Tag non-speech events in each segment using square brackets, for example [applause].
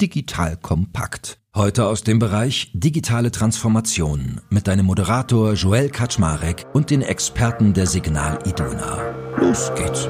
Digital Kompakt. Heute aus dem Bereich Digitale Transformation mit deinem Moderator Joel Kaczmarek und den Experten der Signal Iduna. Los geht's.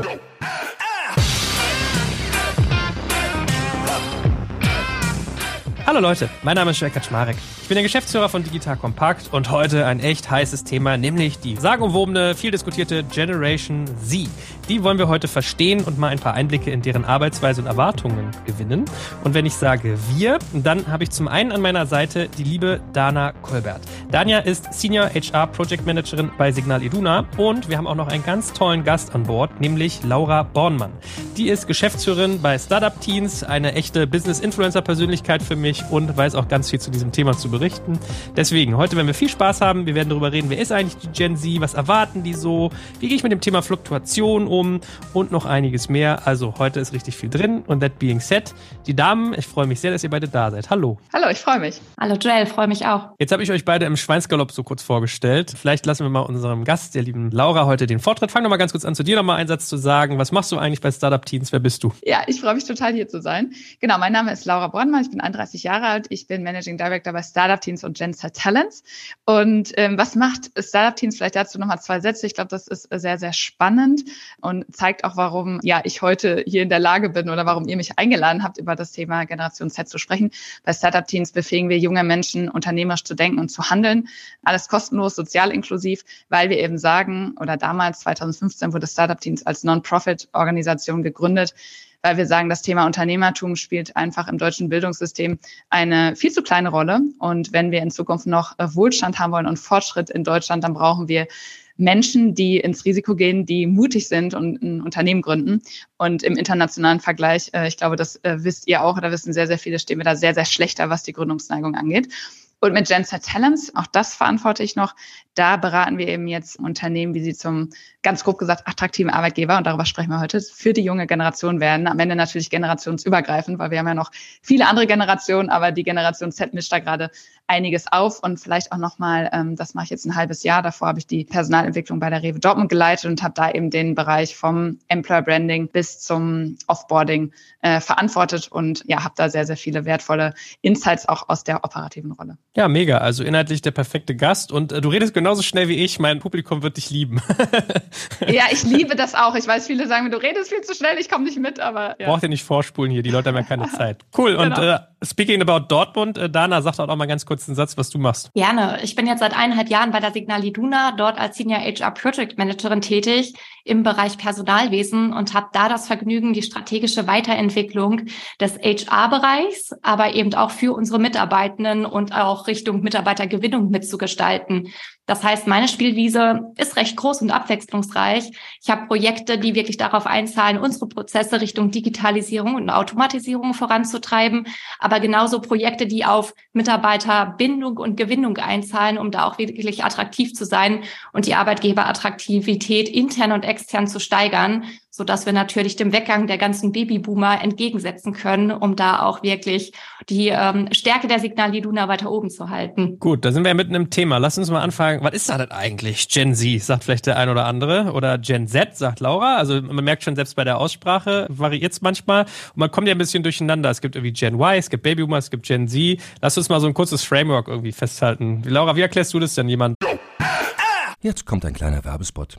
Hallo Leute, mein Name ist Joel Kaczmarek. Ich bin der Geschäftsführer von Digital Compact und heute ein echt heißes Thema, nämlich die sagenumwobene, viel diskutierte Generation Z. Die wollen wir heute verstehen und mal ein paar Einblicke in deren Arbeitsweise und Erwartungen gewinnen. Und wenn ich sage wir, dann habe ich zum einen an meiner Seite die liebe Dana Kolbert. Dania ist Senior HR Project Managerin bei Signal Iduna und wir haben auch noch einen ganz tollen Gast an Bord, nämlich Laura Bornmann. Die ist Geschäftsführerin bei Startup Teens, eine echte Business Influencer Persönlichkeit für mich und weiß auch ganz viel zu diesem Thema zu berichten. Deswegen, heute werden wir viel Spaß haben. Wir werden darüber reden, wer ist eigentlich die Gen Z, was erwarten die so, wie gehe ich mit dem Thema Fluktuation um und noch einiges mehr. Also heute ist richtig viel drin. Und that being said, die Damen, ich freue mich sehr, dass ihr beide da seid. Hallo. Hallo, ich freue mich. Hallo Joel, freue mich auch. Jetzt habe ich euch beide im Schweinsgalopp so kurz vorgestellt. Vielleicht lassen wir mal unserem Gast, der lieben Laura, heute den Vortritt. Fang doch mal ganz kurz an, zu dir nochmal einen Satz zu sagen. Was machst du eigentlich bei Startup Teens? Wer bist du? Ja, ich freue mich total hier zu sein. Genau, mein Name ist Laura Brandmann. Ich bin 31 Jahre alt. Ich bin Managing Director bei Startup Teens und Genset Talents. Und ähm, was macht Startup Teens? Vielleicht dazu nochmal zwei Sätze. Ich glaube, das ist sehr, sehr spannend und zeigt auch, warum ja ich heute hier in der Lage bin oder warum ihr mich eingeladen habt, über das Thema Generation Z zu sprechen. Bei Startup Teens befähigen wir junge Menschen, unternehmerisch zu denken und zu handeln. Alles kostenlos, sozial inklusiv, weil wir eben sagen, oder damals 2015 wurde Startup Teens als Non-Profit-Organisation gegründet, weil wir sagen, das Thema Unternehmertum spielt einfach im deutschen Bildungssystem eine viel zu kleine Rolle. Und wenn wir in Zukunft noch äh, Wohlstand haben wollen und Fortschritt in Deutschland, dann brauchen wir Menschen, die ins Risiko gehen, die mutig sind und ein Unternehmen gründen. Und im internationalen Vergleich, äh, ich glaube, das äh, wisst ihr auch oder wissen sehr, sehr viele, stehen wir da sehr, sehr schlechter, was die Gründungsneigung angeht. Und mit Genset Talents, auch das verantworte ich noch, da beraten wir eben jetzt Unternehmen, wie sie zum, ganz grob gesagt, attraktiven Arbeitgeber, und darüber sprechen wir heute, für die junge Generation werden. Am Ende natürlich generationsübergreifend, weil wir haben ja noch viele andere Generationen, aber die Generation Z mischt da gerade einiges auf und vielleicht auch nochmal, ähm, das mache ich jetzt ein halbes Jahr, davor habe ich die Personalentwicklung bei der Rewe Dortmund geleitet und habe da eben den Bereich vom Employer Branding bis zum Offboarding äh, verantwortet und ja, habe da sehr, sehr viele wertvolle Insights auch aus der operativen Rolle. Ja, mega. Also inhaltlich der perfekte Gast und äh, du redest genauso schnell wie ich. Mein Publikum wird dich lieben. [laughs] ja, ich liebe das auch. Ich weiß, viele sagen mir, du redest viel zu schnell, ich komme nicht mit, aber ja. Braucht ihr nicht vorspulen hier, die Leute haben ja keine [laughs] Zeit. Cool. Und genau. äh, speaking about Dortmund, äh, Dana, sag doch auch mal ganz kurz einen Satz, was du machst. Gerne. Ich bin jetzt seit eineinhalb Jahren bei der Signal Iduna, dort als Senior HR Project Managerin tätig im Bereich Personalwesen und habe da das Vergnügen, die strategische Weiterentwicklung des HR-Bereichs, aber eben auch für unsere Mitarbeitenden und auch Richtung Mitarbeitergewinnung mitzugestalten. Das heißt, meine Spielwiese ist recht groß und abwechslungsreich. Ich habe Projekte, die wirklich darauf einzahlen, unsere Prozesse Richtung Digitalisierung und Automatisierung voranzutreiben, aber genauso Projekte, die auf Mitarbeiterbindung und Gewinnung einzahlen, um da auch wirklich attraktiv zu sein und die Arbeitgeberattraktivität intern und extern zu steigern so dass wir natürlich dem Weggang der ganzen Babyboomer entgegensetzen können, um da auch wirklich die ähm, Stärke der Signal Iduna weiter oben zu halten. Gut, da sind wir ja mitten im Thema. Lass uns mal anfangen. Was ist das denn eigentlich? Gen Z, sagt vielleicht der ein oder andere. Oder Gen Z, sagt Laura. Also man merkt schon, selbst bei der Aussprache variiert es manchmal. Und man kommt ja ein bisschen durcheinander. Es gibt irgendwie Gen Y, es gibt Babyboomer, es gibt Gen Z. Lass uns mal so ein kurzes Framework irgendwie festhalten. Laura, wie erklärst du das denn jemand? Jetzt kommt ein kleiner Werbespot.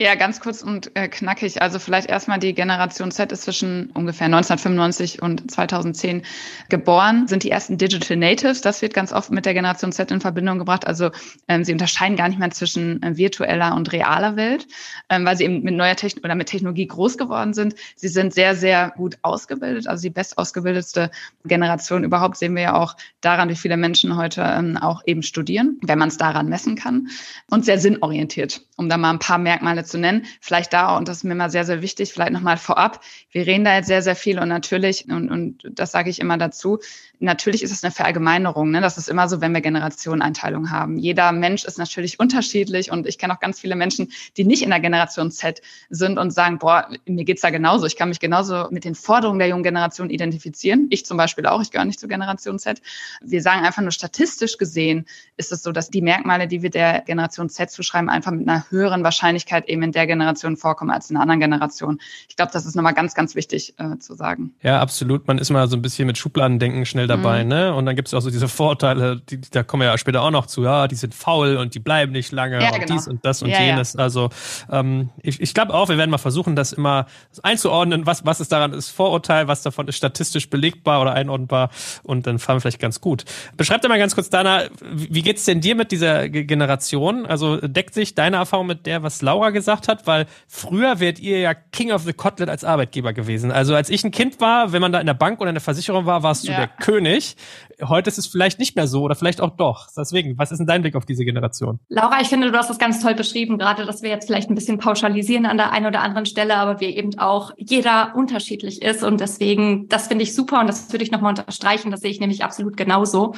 Ja, ganz kurz und äh, knackig. Also vielleicht erstmal die Generation Z ist zwischen ungefähr 1995 und 2010 geboren, sind die ersten Digital Natives. Das wird ganz oft mit der Generation Z in Verbindung gebracht. Also ähm, sie unterscheiden gar nicht mehr zwischen äh, virtueller und realer Welt, ähm, weil sie eben mit neuer Technik oder mit Technologie groß geworden sind. Sie sind sehr, sehr gut ausgebildet, also die bestausgebildetste Generation überhaupt sehen wir ja auch daran, wie viele Menschen heute ähm, auch eben studieren, wenn man es daran messen kann. Und sehr sinnorientiert, um da mal ein paar Merkmale Merkmale zu nennen. Vielleicht da, und das ist mir mal sehr, sehr wichtig, vielleicht nochmal vorab. Wir reden da jetzt sehr, sehr viel und natürlich, und, und das sage ich immer dazu, natürlich ist es eine Verallgemeinerung. Ne? Das ist immer so, wenn wir Generationeneinteilung haben. Jeder Mensch ist natürlich unterschiedlich und ich kenne auch ganz viele Menschen, die nicht in der Generation Z sind und sagen, boah, mir geht's da genauso. Ich kann mich genauso mit den Forderungen der jungen Generation identifizieren. Ich zum Beispiel auch, ich gehöre nicht zur Generation Z. Wir sagen einfach nur statistisch gesehen ist es so, dass die Merkmale, die wir der Generation Z zuschreiben, einfach mit einer höheren Wahrscheinlichkeit eben in der Generation vorkommen als in einer anderen Generation. Ich glaube, das ist nochmal ganz, ganz wichtig äh, zu sagen. Ja, absolut. Man ist mal so ein bisschen mit Schubladendenken schnell dabei, mhm. ne? Und dann gibt es auch so diese Vorurteile, die, da kommen wir ja später auch noch zu, ja, die sind faul und die bleiben nicht lange ja, und genau. dies und das und ja, jenes. Ja. Also ähm, ich, ich glaube auch, wir werden mal versuchen, das immer einzuordnen, was, was ist daran ist Vorurteil, was davon ist statistisch belegbar oder einordnbar und dann fahren wir vielleicht ganz gut. Beschreib dir mal ganz kurz, Dana, wie geht's denn dir mit dieser Generation? Also deckt sich deine Erfahrung mit der, was Laura gesagt hat? Weil früher wärt ihr ja King of the Cotlet als Arbeitgeber gewesen. Also als ich ein Kind war, wenn man da in der Bank oder in der Versicherung war, warst du ja. der König. Heute ist es vielleicht nicht mehr so oder vielleicht auch doch. Deswegen, was ist denn dein Blick auf diese Generation? Laura, ich finde, du hast das ganz toll beschrieben, gerade, dass wir jetzt vielleicht ein bisschen pauschalisieren an der einen oder anderen Stelle, aber wir eben auch jeder unterschiedlich ist und deswegen, das finde ich super und das würde ich nochmal unterstreichen, das sehe ich nämlich absolut genauso.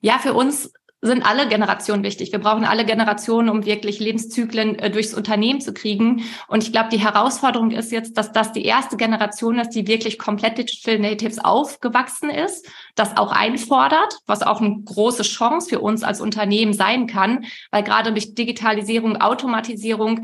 Ja, für uns sind alle Generationen wichtig. Wir brauchen alle Generationen, um wirklich Lebenszyklen äh, durchs Unternehmen zu kriegen. Und ich glaube, die Herausforderung ist jetzt, dass das die erste Generation ist, die wirklich komplett Digital Natives aufgewachsen ist, das auch einfordert, was auch eine große Chance für uns als Unternehmen sein kann, weil gerade durch Digitalisierung, Automatisierung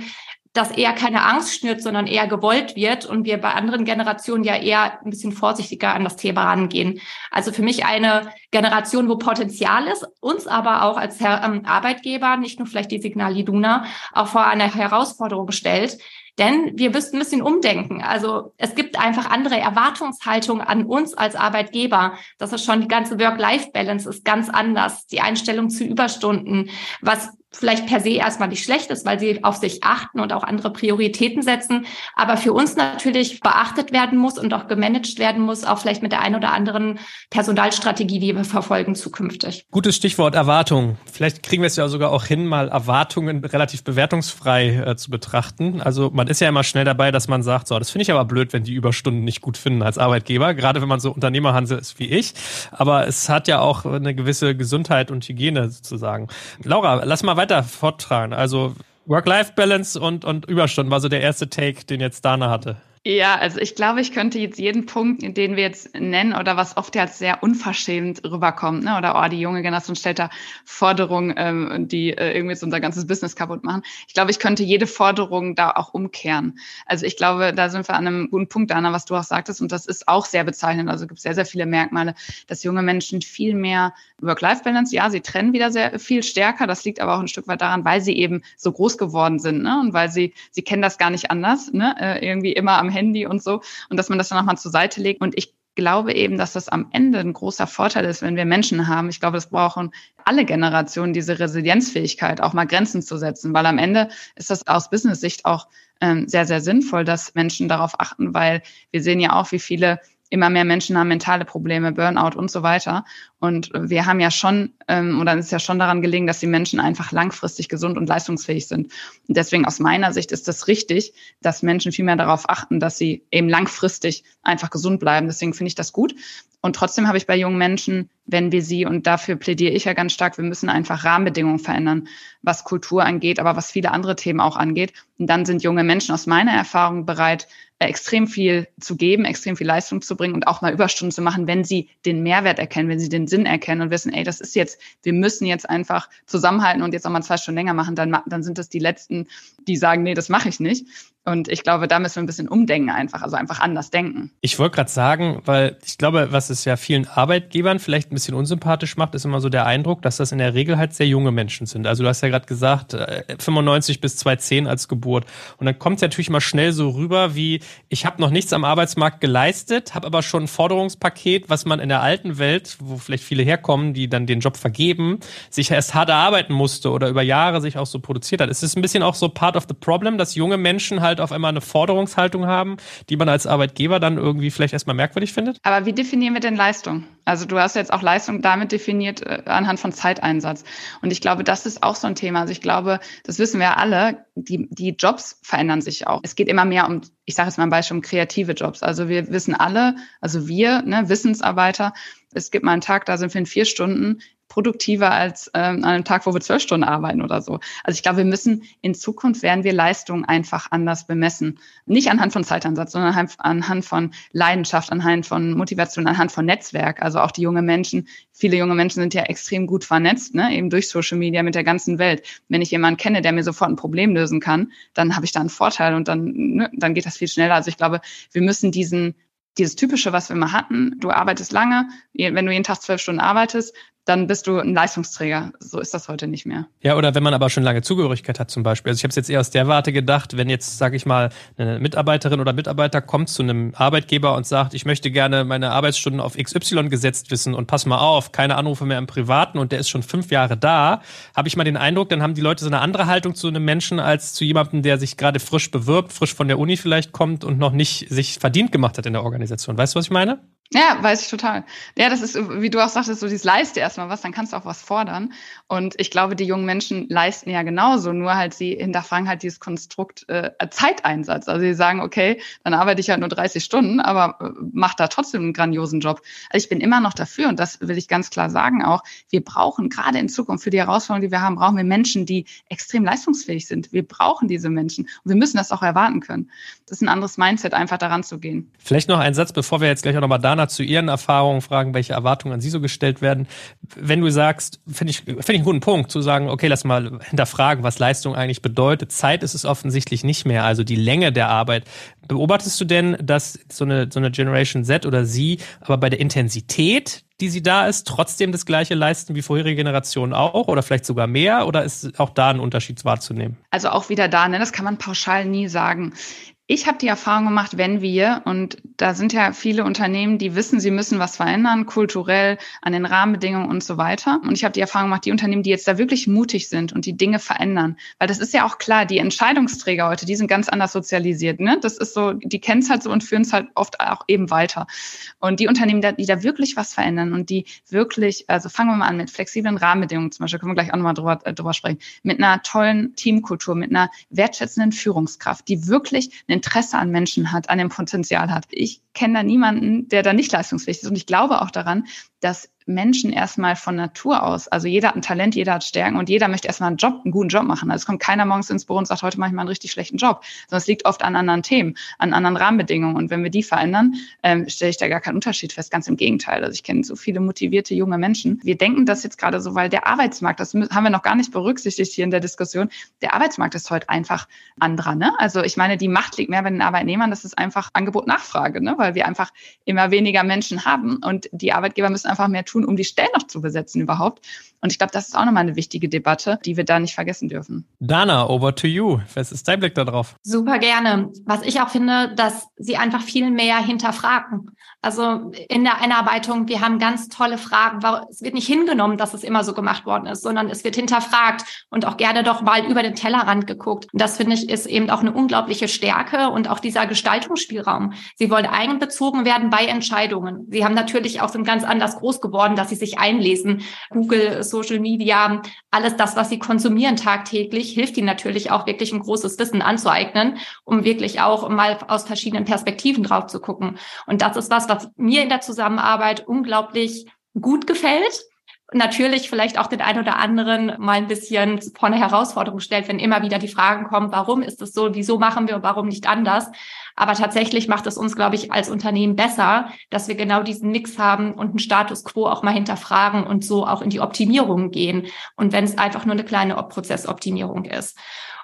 das eher keine Angst schnürt, sondern eher gewollt wird und wir bei anderen Generationen ja eher ein bisschen vorsichtiger an das Thema rangehen. Also für mich eine Generation, wo Potenzial ist, uns aber auch als ähm, Arbeitgeber, nicht nur vielleicht die Signal Iduna, auch vor eine Herausforderung stellt, denn wir müssten ein bisschen umdenken. Also es gibt einfach andere Erwartungshaltungen an uns als Arbeitgeber. Das ist schon die ganze Work-Life-Balance ist ganz anders. Die Einstellung zu Überstunden, was vielleicht per se erstmal nicht schlecht ist, weil sie auf sich achten und auch andere Prioritäten setzen, aber für uns natürlich beachtet werden muss und auch gemanagt werden muss, auch vielleicht mit der einen oder anderen Personalstrategie, die wir verfolgen zukünftig. Gutes Stichwort Erwartung. Vielleicht kriegen wir es ja sogar auch hin, mal Erwartungen relativ bewertungsfrei äh, zu betrachten. Also man ist ja immer schnell dabei, dass man sagt, so, das finde ich aber blöd, wenn die Überstunden nicht gut finden als Arbeitgeber, gerade wenn man so Unternehmerhansel ist wie ich. Aber es hat ja auch eine gewisse Gesundheit und Hygiene sozusagen. Laura, lass mal weiter forttragen. Also Work-Life-Balance und, und Überstunden war so der erste Take, den jetzt Dana hatte. Ja, also ich glaube, ich könnte jetzt jeden Punkt, den wir jetzt nennen oder was oft ja als sehr unverschämt rüberkommt, ne? oder oh, die junge Generation stellt da Forderungen, ähm, die äh, irgendwie so unser ganzes Business kaputt machen. Ich glaube, ich könnte jede Forderung da auch umkehren. Also ich glaube, da sind wir an einem guten Punkt, Anna, was du auch sagtest, und das ist auch sehr bezeichnend. Also es gibt sehr, sehr viele Merkmale, dass junge Menschen viel mehr Work-Life-Balance, ja, sie trennen wieder sehr viel stärker. Das liegt aber auch ein Stück weit daran, weil sie eben so groß geworden sind, ne? Und weil sie, sie kennen das gar nicht anders, ne? Äh, irgendwie immer am Handy und so und dass man das dann nochmal zur Seite legt. Und ich glaube eben, dass das am Ende ein großer Vorteil ist, wenn wir Menschen haben. Ich glaube, das brauchen alle Generationen, diese Resilienzfähigkeit, auch mal Grenzen zu setzen, weil am Ende ist das aus Business-Sicht auch ähm, sehr, sehr sinnvoll, dass Menschen darauf achten, weil wir sehen ja auch, wie viele immer mehr Menschen haben mentale Probleme, Burnout und so weiter. Und wir haben ja schon, ähm, oder es ist ja schon daran gelegen, dass die Menschen einfach langfristig gesund und leistungsfähig sind. Und deswegen aus meiner Sicht ist das richtig, dass Menschen viel mehr darauf achten, dass sie eben langfristig einfach gesund bleiben. Deswegen finde ich das gut. Und trotzdem habe ich bei jungen Menschen, wenn wir sie, und dafür plädiere ich ja ganz stark, wir müssen einfach Rahmenbedingungen verändern, was Kultur angeht, aber was viele andere Themen auch angeht. Und dann sind junge Menschen aus meiner Erfahrung bereit, extrem viel zu geben, extrem viel Leistung zu bringen und auch mal Überstunden zu machen, wenn sie den Mehrwert erkennen, wenn sie den Sinn erkennen und wissen, ey, das ist jetzt, wir müssen jetzt einfach zusammenhalten und jetzt auch mal zwei Stunden länger machen, dann, dann sind das die Letzten, die sagen, nee, das mache ich nicht. Und ich glaube, da müssen wir ein bisschen umdenken einfach, also einfach anders denken. Ich wollte gerade sagen, weil ich glaube, was es ja vielen Arbeitgebern vielleicht ein bisschen unsympathisch macht, ist immer so der Eindruck, dass das in der Regel halt sehr junge Menschen sind. Also du hast ja gerade gesagt, 95 äh, bis 2010 als Geburt. Und dann kommt es natürlich mal schnell so rüber wie, ich habe noch nichts am Arbeitsmarkt geleistet, habe aber schon ein Forderungspaket, was man in der alten Welt, wo vielleicht viele herkommen, die dann den Job vergeben, sich erst hart erarbeiten musste oder über Jahre sich auch so produziert hat. Es ist ein bisschen auch so part of the problem, dass junge Menschen halt auf einmal eine Forderungshaltung haben, die man als Arbeitgeber dann irgendwie vielleicht erstmal merkwürdig findet? Aber wie definieren wir denn Leistung? Also du hast jetzt auch Leistung damit definiert äh, anhand von Zeiteinsatz. Und ich glaube, das ist auch so ein Thema. Also ich glaube, das wissen wir alle, die, die Jobs verändern sich auch. Es geht immer mehr um, ich sage jetzt ein Beispiel, um kreative Jobs. Also wir wissen alle, also wir, ne, Wissensarbeiter, es gibt mal einen Tag, da sind wir in vier Stunden produktiver als ähm, an einem Tag, wo wir zwölf Stunden arbeiten oder so. Also ich glaube, wir müssen in Zukunft werden wir Leistungen einfach anders bemessen. Nicht anhand von Zeitansatz, sondern anhand von Leidenschaft, anhand von Motivation, anhand von Netzwerk. Also auch die junge Menschen, viele junge Menschen sind ja extrem gut vernetzt, ne? eben durch Social Media mit der ganzen Welt. Wenn ich jemanden kenne, der mir sofort ein Problem lösen kann, dann habe ich da einen Vorteil und dann, ne, dann geht das viel schneller. Also ich glaube, wir müssen diesen dieses typische, was wir immer hatten, du arbeitest lange, wenn du jeden Tag zwölf Stunden arbeitest, dann bist du ein Leistungsträger. So ist das heute nicht mehr. Ja, oder wenn man aber schon lange Zugehörigkeit hat zum Beispiel. Also ich habe es jetzt eher aus der Warte gedacht, wenn jetzt, sage ich mal, eine Mitarbeiterin oder Mitarbeiter kommt zu einem Arbeitgeber und sagt, ich möchte gerne meine Arbeitsstunden auf XY gesetzt wissen und pass mal auf, keine Anrufe mehr im Privaten und der ist schon fünf Jahre da, habe ich mal den Eindruck, dann haben die Leute so eine andere Haltung zu einem Menschen als zu jemandem, der sich gerade frisch bewirbt, frisch von der Uni vielleicht kommt und noch nicht sich verdient gemacht hat in der Organisation. Weißt du, was ich meine? Ja, weiß ich total. Ja, das ist, wie du auch sagtest, so dieses leiste erstmal was, dann kannst du auch was fordern. Und ich glaube, die jungen Menschen leisten ja genauso, nur halt sie hinterfragen halt dieses Konstrukt äh, Zeiteinsatz. Also sie sagen, okay, dann arbeite ich halt nur 30 Stunden, aber äh, mach da trotzdem einen grandiosen Job. Also ich bin immer noch dafür und das will ich ganz klar sagen auch. Wir brauchen gerade in Zukunft für die Herausforderungen, die wir haben, brauchen wir Menschen, die extrem leistungsfähig sind. Wir brauchen diese Menschen und wir müssen das auch erwarten können. Das ist ein anderes Mindset, einfach daran zu gehen. Vielleicht noch ein Satz, bevor wir jetzt gleich auch nochmal da Jana zu ihren Erfahrungen fragen, welche Erwartungen an sie so gestellt werden. Wenn du sagst, finde ich, finde ich einen guten Punkt, zu sagen, okay, lass mal hinterfragen, was Leistung eigentlich bedeutet. Zeit ist es offensichtlich nicht mehr, also die Länge der Arbeit. Beobachtest du denn, dass so eine, so eine Generation Z oder sie aber bei der Intensität die sie da ist, trotzdem das gleiche leisten wie vorherige Generationen auch oder vielleicht sogar mehr? Oder ist auch da ein Unterschied wahrzunehmen? Also auch wieder da, ne? das kann man pauschal nie sagen. Ich habe die Erfahrung gemacht, wenn wir, und da sind ja viele Unternehmen, die wissen, sie müssen was verändern, kulturell, an den Rahmenbedingungen und so weiter. Und ich habe die Erfahrung gemacht, die Unternehmen, die jetzt da wirklich mutig sind und die Dinge verändern, weil das ist ja auch klar, die Entscheidungsträger heute, die sind ganz anders sozialisiert. Ne? Das ist so, die kennen es halt so und führen es halt oft auch eben weiter. Und die Unternehmen, die da wirklich was verändern und die wirklich, also fangen wir mal an mit flexiblen Rahmenbedingungen zum Beispiel, können wir gleich auch nochmal drüber, äh, drüber sprechen, mit einer tollen Teamkultur, mit einer wertschätzenden Führungskraft, die wirklich eine Interesse an Menschen hat, an dem Potenzial hat. Ich kenne da niemanden, der da nicht leistungsfähig ist. Und ich glaube auch daran, dass Menschen erstmal von Natur aus, also jeder hat ein Talent, jeder hat Stärken und jeder möchte erstmal einen Job, einen guten Job machen. Also es kommt keiner morgens ins Büro und sagt, heute mache ich mal einen richtig schlechten Job, sondern es liegt oft an anderen Themen, an anderen Rahmenbedingungen. Und wenn wir die verändern, ähm, stelle ich da gar keinen Unterschied fest. Ganz im Gegenteil. Also ich kenne so viele motivierte junge Menschen. Wir denken das jetzt gerade so, weil der Arbeitsmarkt, das haben wir noch gar nicht berücksichtigt hier in der Diskussion, der Arbeitsmarkt ist heute einfach anderer. Ne? Also ich meine, die Macht liegt mehr bei den Arbeitnehmern. Das ist einfach Angebot-Nachfrage, ne? weil wir einfach immer weniger Menschen haben und die Arbeitgeber müssen einfach mehr tun tun, um die Stellen noch zu besetzen überhaupt. Und ich glaube, das ist auch nochmal eine wichtige Debatte, die wir da nicht vergessen dürfen. Dana, over to you. Was ist dein Blick darauf? Super gerne. Was ich auch finde, dass sie einfach viel mehr hinterfragen. Also in der Einarbeitung, wir haben ganz tolle Fragen. Es wird nicht hingenommen, dass es immer so gemacht worden ist, sondern es wird hinterfragt und auch gerne doch mal über den Tellerrand geguckt. Und das finde ich ist eben auch eine unglaubliche Stärke und auch dieser Gestaltungsspielraum. Sie wollen eigenbezogen werden bei Entscheidungen. Sie haben natürlich auch sind ganz anders groß geworden geworden, dass sie sich einlesen. Google, Social Media, alles das, was sie konsumieren tagtäglich, hilft ihnen natürlich auch wirklich ein großes Wissen anzueignen, um wirklich auch mal aus verschiedenen Perspektiven drauf zu gucken. Und das ist was, was mir in der Zusammenarbeit unglaublich gut gefällt natürlich vielleicht auch den einen oder anderen mal ein bisschen vor eine Herausforderung stellt, wenn immer wieder die Fragen kommen, warum ist es so, wieso machen wir und warum nicht anders. Aber tatsächlich macht es uns, glaube ich, als Unternehmen besser, dass wir genau diesen Mix haben und einen Status quo auch mal hinterfragen und so auch in die Optimierung gehen. Und wenn es einfach nur eine kleine Prozessoptimierung ist.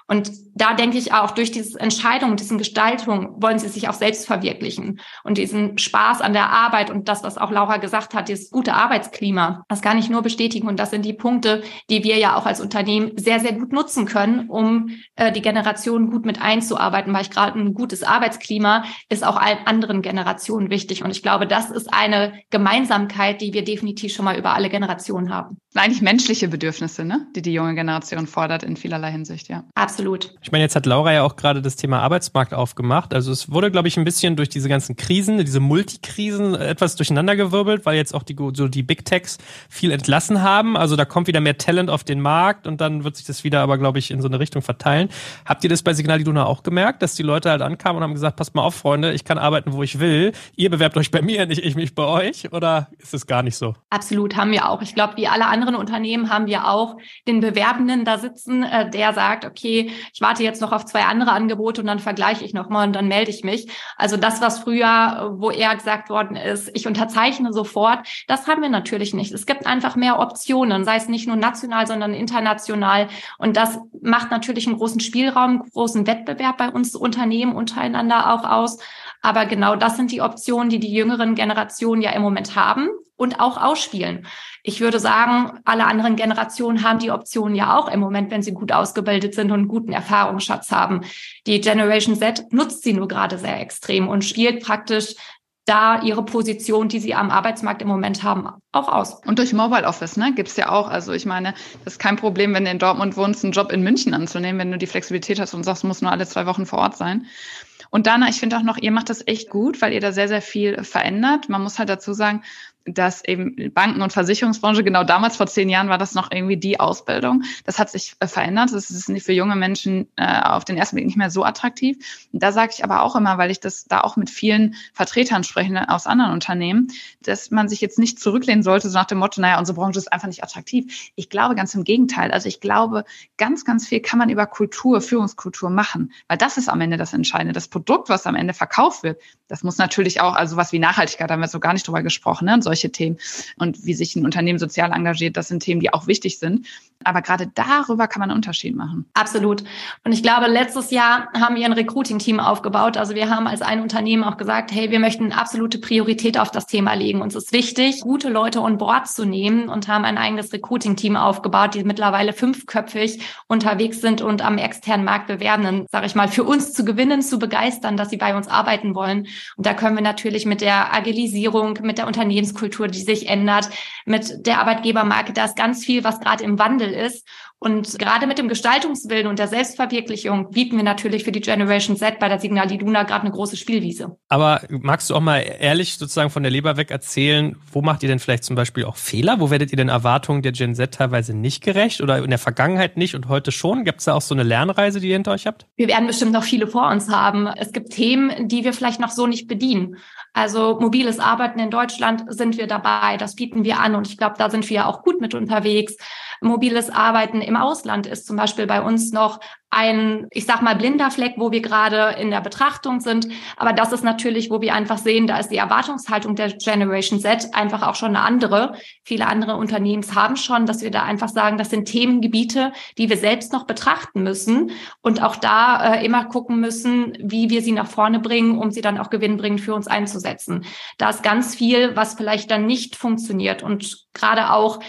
Und da denke ich auch, durch diese Entscheidung, diesen Gestaltung wollen sie sich auch selbst verwirklichen. Und diesen Spaß an der Arbeit und das, was auch Laura gesagt hat, dieses gute Arbeitsklima, das kann ich nur bestätigen. Und das sind die Punkte, die wir ja auch als Unternehmen sehr, sehr gut nutzen können, um äh, die Generationen gut mit einzuarbeiten, weil ich gerade ein gutes Arbeitsklima ist auch allen anderen Generationen wichtig. Und ich glaube, das ist eine Gemeinsamkeit, die wir definitiv schon mal über alle Generationen haben. Eigentlich menschliche Bedürfnisse, ne? die die junge Generation fordert in vielerlei Hinsicht, ja. Absolut absolut. Ich meine, jetzt hat Laura ja auch gerade das Thema Arbeitsmarkt aufgemacht. Also es wurde, glaube ich, ein bisschen durch diese ganzen Krisen, diese Multikrisen etwas durcheinandergewirbelt, weil jetzt auch die, so die Big Techs viel entlassen haben. Also da kommt wieder mehr Talent auf den Markt und dann wird sich das wieder aber, glaube ich, in so eine Richtung verteilen. Habt ihr das bei Signal Iduna auch gemerkt, dass die Leute halt ankamen und haben gesagt, passt mal auf, Freunde, ich kann arbeiten, wo ich will. Ihr bewerbt euch bei mir, nicht ich mich bei euch? Oder ist es gar nicht so? Absolut, haben wir auch. Ich glaube, wie alle anderen Unternehmen haben wir auch den Bewerbenden da sitzen, äh, der sagt, okay, ich warte jetzt noch auf zwei andere Angebote und dann vergleiche ich nochmal und dann melde ich mich. Also das, was früher, wo eher gesagt worden ist, ich unterzeichne sofort, das haben wir natürlich nicht. Es gibt einfach mehr Optionen, sei es nicht nur national, sondern international. Und das macht natürlich einen großen Spielraum, großen Wettbewerb bei uns Unternehmen untereinander auch aus. Aber genau das sind die Optionen, die die jüngeren Generationen ja im Moment haben und auch ausspielen. Ich würde sagen, alle anderen Generationen haben die Optionen ja auch im Moment, wenn sie gut ausgebildet sind und einen guten Erfahrungsschatz haben. Die Generation Z nutzt sie nur gerade sehr extrem und spielt praktisch da ihre Position, die sie am Arbeitsmarkt im Moment haben, auch aus. Und durch Mobile Office, ne, gibt's ja auch. Also ich meine, das ist kein Problem, wenn du in Dortmund wohnst, einen Job in München anzunehmen, wenn du die Flexibilität hast und sagst, du musst nur alle zwei Wochen vor Ort sein. Und Dana, ich finde auch noch, ihr macht das echt gut, weil ihr da sehr, sehr viel verändert. Man muss halt dazu sagen, dass eben Banken- und Versicherungsbranche, genau damals vor zehn Jahren war das noch irgendwie die Ausbildung. Das hat sich äh, verändert. Das ist nicht für junge Menschen äh, auf den ersten Blick nicht mehr so attraktiv. Und da sage ich aber auch immer, weil ich das da auch mit vielen Vertretern spreche aus anderen Unternehmen, dass man sich jetzt nicht zurücklehnen sollte, so nach dem Motto, naja, unsere Branche ist einfach nicht attraktiv. Ich glaube ganz im Gegenteil. Also ich glaube, ganz, ganz viel kann man über Kultur, Führungskultur machen, weil das ist am Ende das Entscheidende. Das Produkt, was am Ende verkauft wird, das muss natürlich auch, also was wie Nachhaltigkeit, da haben wir so gar nicht drüber gesprochen, ne? Und solche Themen und wie sich ein Unternehmen sozial engagiert, das sind Themen, die auch wichtig sind. Aber gerade darüber kann man einen Unterschied machen. Absolut. Und ich glaube, letztes Jahr haben wir ein Recruiting-Team aufgebaut. Also wir haben als ein Unternehmen auch gesagt, hey, wir möchten absolute Priorität auf das Thema legen. Uns ist wichtig, gute Leute on board zu nehmen und haben ein eigenes Recruiting-Team aufgebaut, die mittlerweile fünfköpfig unterwegs sind und am externen Markt bewerben, sage ich mal, für uns zu gewinnen, zu begeistern, dass sie bei uns arbeiten wollen. Und da können wir natürlich mit der Agilisierung, mit der Unternehmenskultur, die sich ändert, mit der Arbeitgebermarke, da ist ganz viel, was gerade im Wandel ist. Und gerade mit dem Gestaltungswillen und der Selbstverwirklichung bieten wir natürlich für die Generation Z bei der Signal Iduna gerade eine große Spielwiese. Aber magst du auch mal ehrlich sozusagen von der Leber weg erzählen, wo macht ihr denn vielleicht zum Beispiel auch Fehler? Wo werdet ihr den Erwartungen der Gen Z teilweise nicht gerecht oder in der Vergangenheit nicht und heute schon? Gibt es da auch so eine Lernreise, die ihr hinter euch habt? Wir werden bestimmt noch viele vor uns haben. Es gibt Themen, die wir vielleicht noch so nicht bedienen. Also mobiles Arbeiten in Deutschland sind wir dabei, das bieten wir an und ich glaube, da sind wir auch gut mit unterwegs. Mobiles Arbeiten im Ausland ist zum Beispiel bei uns noch ein, ich sag mal, blinder Fleck, wo wir gerade in der Betrachtung sind. Aber das ist natürlich, wo wir einfach sehen, da ist die Erwartungshaltung der Generation Z einfach auch schon eine andere. Viele andere Unternehmens haben schon, dass wir da einfach sagen, das sind Themengebiete, die wir selbst noch betrachten müssen und auch da äh, immer gucken müssen, wie wir sie nach vorne bringen, um sie dann auch gewinnbringend für uns einzusetzen. Da ist ganz viel, was vielleicht dann nicht funktioniert und gerade auch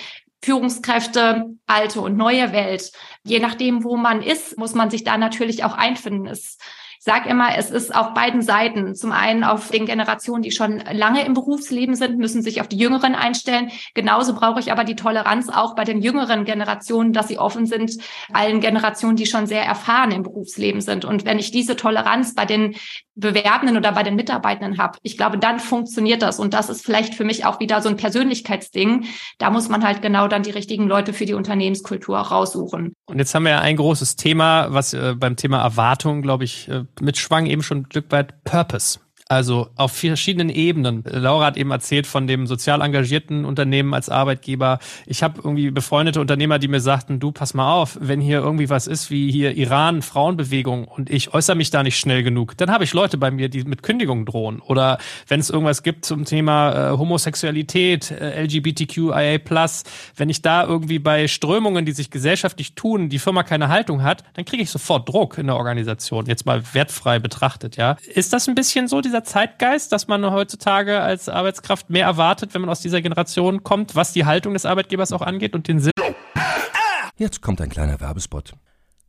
Führungskräfte, alte und neue Welt. Je nachdem, wo man ist, muss man sich da natürlich auch einfinden. Es sage immer, es ist auf beiden Seiten. Zum einen auf den Generationen, die schon lange im Berufsleben sind, müssen sich auf die Jüngeren einstellen. Genauso brauche ich aber die Toleranz auch bei den jüngeren Generationen, dass sie offen sind, allen Generationen, die schon sehr erfahren im Berufsleben sind. Und wenn ich diese Toleranz bei den Bewerbenden oder bei den Mitarbeitenden habe, ich glaube, dann funktioniert das. Und das ist vielleicht für mich auch wieder so ein Persönlichkeitsding. Da muss man halt genau dann die richtigen Leute für die Unternehmenskultur raussuchen. Und jetzt haben wir ja ein großes Thema, was äh, beim Thema Erwartung, glaube ich, äh, mitschwang, eben schon ein Stück weit Purpose. Also auf verschiedenen Ebenen. Laura hat eben erzählt von dem sozial engagierten Unternehmen als Arbeitgeber. Ich habe irgendwie befreundete Unternehmer, die mir sagten, du pass mal auf, wenn hier irgendwie was ist wie hier Iran, Frauenbewegung und ich äußere mich da nicht schnell genug, dann habe ich Leute bei mir, die mit Kündigungen drohen. Oder wenn es irgendwas gibt zum Thema äh, Homosexualität, äh, LGBTQIA+, wenn ich da irgendwie bei Strömungen, die sich gesellschaftlich tun, die Firma keine Haltung hat, dann kriege ich sofort Druck in der Organisation. Jetzt mal wertfrei betrachtet, ja. Ist das ein bisschen so dieser dieser Zeitgeist, dass man heutzutage als Arbeitskraft mehr erwartet, wenn man aus dieser Generation kommt, was die Haltung des Arbeitgebers auch angeht und den Sinn? Jetzt kommt ein kleiner Werbespot.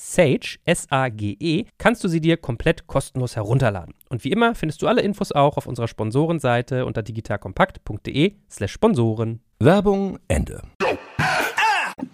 Sage, S-A-G-E, kannst du sie dir komplett kostenlos herunterladen. Und wie immer findest du alle Infos auch auf unserer Sponsorenseite unter digitalkompakt.de slash Sponsoren. Werbung Ende.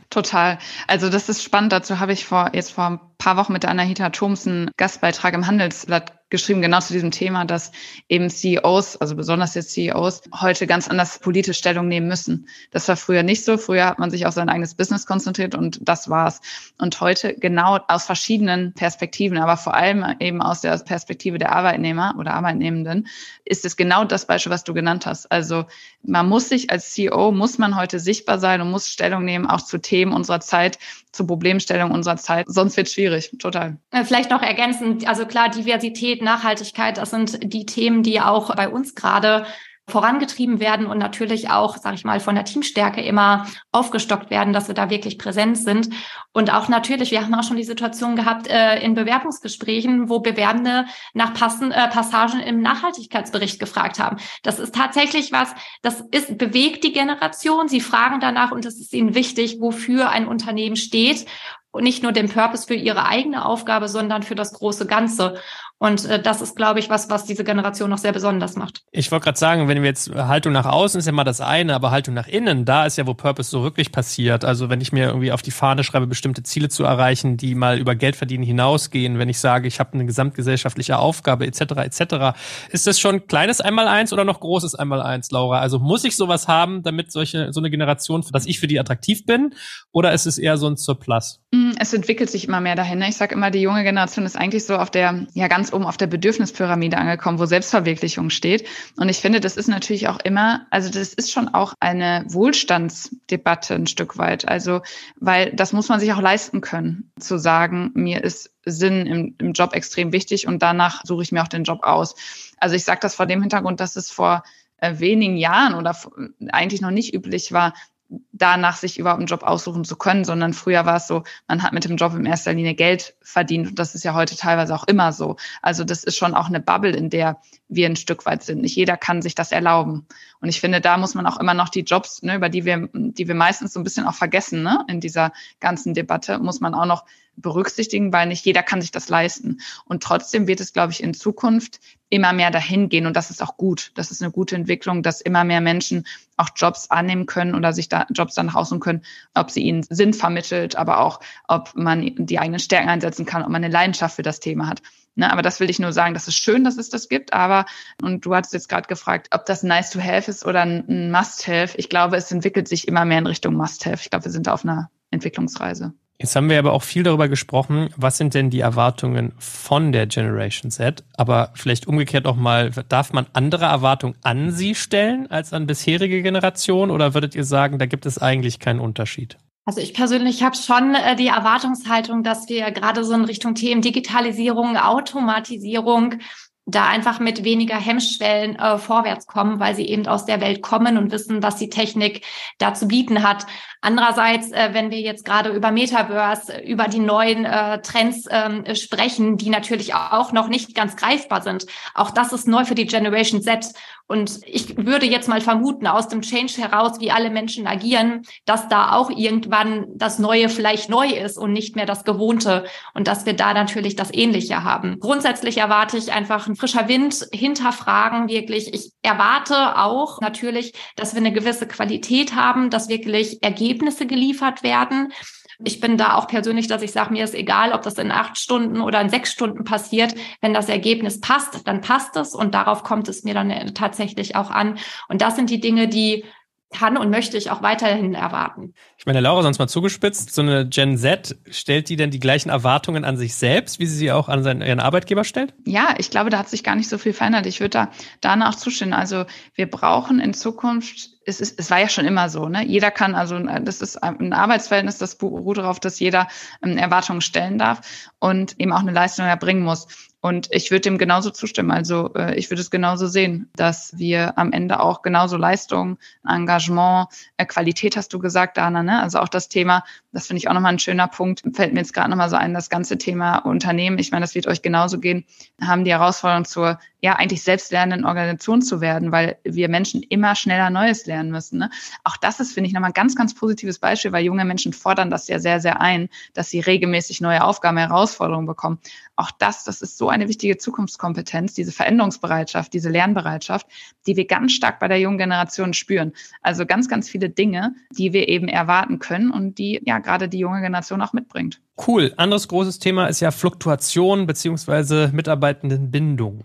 Total. Also das ist spannend. Dazu habe ich vor jetzt vor ein paar Wochen mit der Anahita Thoms einen Gastbeitrag im Handelsblatt geschrieben, genau zu diesem Thema, dass eben CEOs, also besonders jetzt CEOs, heute ganz anders politisch Stellung nehmen müssen. Das war früher nicht so. Früher hat man sich auf sein eigenes Business konzentriert und das war's. Und heute genau aus verschiedenen Perspektiven, aber vor allem eben aus der Perspektive der Arbeitnehmer oder Arbeitnehmenden, ist es genau das Beispiel, was du genannt hast. Also man muss sich als CEO, muss man heute sichtbar sein und muss Stellung nehmen, auch zu Themen unserer Zeit, zu Problemstellungen unserer Zeit. Sonst wird es schwierig, total. Äh, vielleicht noch ergänzend, also klar, Diversität, Nachhaltigkeit, das sind die Themen, die auch bei uns gerade vorangetrieben werden und natürlich auch, sage ich mal, von der Teamstärke immer aufgestockt werden, dass wir da wirklich präsent sind. Und auch natürlich, wir haben auch schon die Situation gehabt äh, in Bewerbungsgesprächen, wo Bewerbende nach Passen, äh, Passagen im Nachhaltigkeitsbericht gefragt haben. Das ist tatsächlich was, das ist, bewegt die Generation. Sie fragen danach und es ist ihnen wichtig, wofür ein Unternehmen steht und nicht nur den Purpose für ihre eigene Aufgabe, sondern für das große Ganze. Und äh, das ist, glaube ich, was, was diese Generation noch sehr besonders macht. Ich wollte gerade sagen, wenn wir jetzt Haltung nach außen ist ja mal das eine, aber Haltung nach innen, da ist ja, wo Purpose so wirklich passiert. Also wenn ich mir irgendwie auf die Fahne schreibe, bestimmte Ziele zu erreichen, die mal über Geld verdienen hinausgehen, wenn ich sage, ich habe eine gesamtgesellschaftliche Aufgabe etc. etc. Ist das schon kleines Einmaleins oder noch großes Einmaleins, Laura? Also muss ich sowas haben, damit solche so eine Generation, dass ich für die attraktiv bin, oder ist es eher so ein Surplus? Es entwickelt sich immer mehr dahin. Ne? Ich sage immer, die junge Generation ist eigentlich so auf der ja ganz ganz oben auf der Bedürfnispyramide angekommen, wo Selbstverwirklichung steht. Und ich finde, das ist natürlich auch immer, also das ist schon auch eine Wohlstandsdebatte ein Stück weit. Also, weil das muss man sich auch leisten können, zu sagen, mir ist Sinn im, im Job extrem wichtig und danach suche ich mir auch den Job aus. Also ich sage das vor dem Hintergrund, dass es vor äh, wenigen Jahren oder eigentlich noch nicht üblich war, danach sich überhaupt einen Job aussuchen zu können, sondern früher war es so, man hat mit dem Job in erster Linie Geld verdient und das ist ja heute teilweise auch immer so. Also das ist schon auch eine Bubble, in der wir ein Stück weit sind. Nicht jeder kann sich das erlauben. Und ich finde, da muss man auch immer noch die Jobs, ne, über die wir, die wir meistens so ein bisschen auch vergessen, ne, in dieser ganzen Debatte, muss man auch noch berücksichtigen, weil nicht jeder kann sich das leisten. Und trotzdem wird es, glaube ich, in Zukunft immer mehr dahin gehen und das ist auch gut. Das ist eine gute Entwicklung, dass immer mehr Menschen auch Jobs annehmen können oder sich da Jobs dann aussuchen können, ob sie ihnen Sinn vermittelt, aber auch, ob man die eigenen Stärken einsetzen kann, ob man eine Leidenschaft für das Thema hat. Ne, aber das will ich nur sagen, das ist schön, dass es das gibt, aber, und du hattest jetzt gerade gefragt, ob das nice to have ist oder ein must have. Ich glaube, es entwickelt sich immer mehr in Richtung must have. Ich glaube, wir sind auf einer Entwicklungsreise. Jetzt haben wir aber auch viel darüber gesprochen, was sind denn die Erwartungen von der Generation Z? Aber vielleicht umgekehrt auch mal, darf man andere Erwartungen an sie stellen als an bisherige Generationen? Oder würdet ihr sagen, da gibt es eigentlich keinen Unterschied? Also ich persönlich habe schon äh, die Erwartungshaltung, dass wir gerade so in Richtung Themen Digitalisierung, Automatisierung da einfach mit weniger Hemmschwellen äh, vorwärts kommen, weil sie eben aus der Welt kommen und wissen, was die Technik da zu bieten hat. Andererseits, äh, wenn wir jetzt gerade über Metaverse, über die neuen äh, Trends ähm, sprechen, die natürlich auch noch nicht ganz greifbar sind, auch das ist neu für die Generation Z. Und ich würde jetzt mal vermuten, aus dem Change heraus, wie alle Menschen agieren, dass da auch irgendwann das Neue vielleicht neu ist und nicht mehr das Gewohnte und dass wir da natürlich das Ähnliche haben. Grundsätzlich erwarte ich einfach ein frischer Wind, hinterfragen wirklich. Ich erwarte auch natürlich, dass wir eine gewisse Qualität haben, dass wirklich Ergebnisse geliefert werden. Ich bin da auch persönlich, dass ich sage, mir ist egal, ob das in acht Stunden oder in sechs Stunden passiert. Wenn das Ergebnis passt, dann passt es und darauf kommt es mir dann äh, tatsächlich auch an. Und das sind die Dinge, die kann und möchte ich auch weiterhin erwarten. Ich meine, Laura, sonst mal zugespitzt, so eine Gen Z, stellt die denn die gleichen Erwartungen an sich selbst, wie sie sie auch an seinen, ihren Arbeitgeber stellt? Ja, ich glaube, da hat sich gar nicht so viel verändert. Ich würde da danach zustimmen. Also wir brauchen in Zukunft es, ist, es war ja schon immer so, ne? Jeder kann, also das ist ein Arbeitsverhältnis, das beruht darauf, dass jeder ähm, Erwartungen stellen darf und eben auch eine Leistung erbringen muss. Und ich würde dem genauso zustimmen. Also äh, ich würde es genauso sehen, dass wir am Ende auch genauso Leistung, Engagement, äh, Qualität hast du gesagt, Dana, ne? Also auch das Thema, das finde ich auch nochmal ein schöner Punkt, fällt mir jetzt gerade nochmal so ein, das ganze Thema Unternehmen, ich meine, das wird euch genauso gehen, haben die Herausforderung zur ja eigentlich selbstlernenden Organisation zu werden, weil wir Menschen immer schneller Neues lernen müssen. Ne? Auch das ist, finde ich, nochmal ein ganz, ganz positives Beispiel, weil junge Menschen fordern das ja sehr, sehr ein, dass sie regelmäßig neue Aufgaben, Herausforderungen bekommen. Auch das, das ist so eine wichtige Zukunftskompetenz, diese Veränderungsbereitschaft, diese Lernbereitschaft, die wir ganz stark bei der jungen Generation spüren. Also ganz, ganz viele Dinge, die wir eben erwarten können und die ja gerade die junge Generation auch mitbringt. Cool. Anderes großes Thema ist ja Fluktuation beziehungsweise Mitarbeitendenbindung.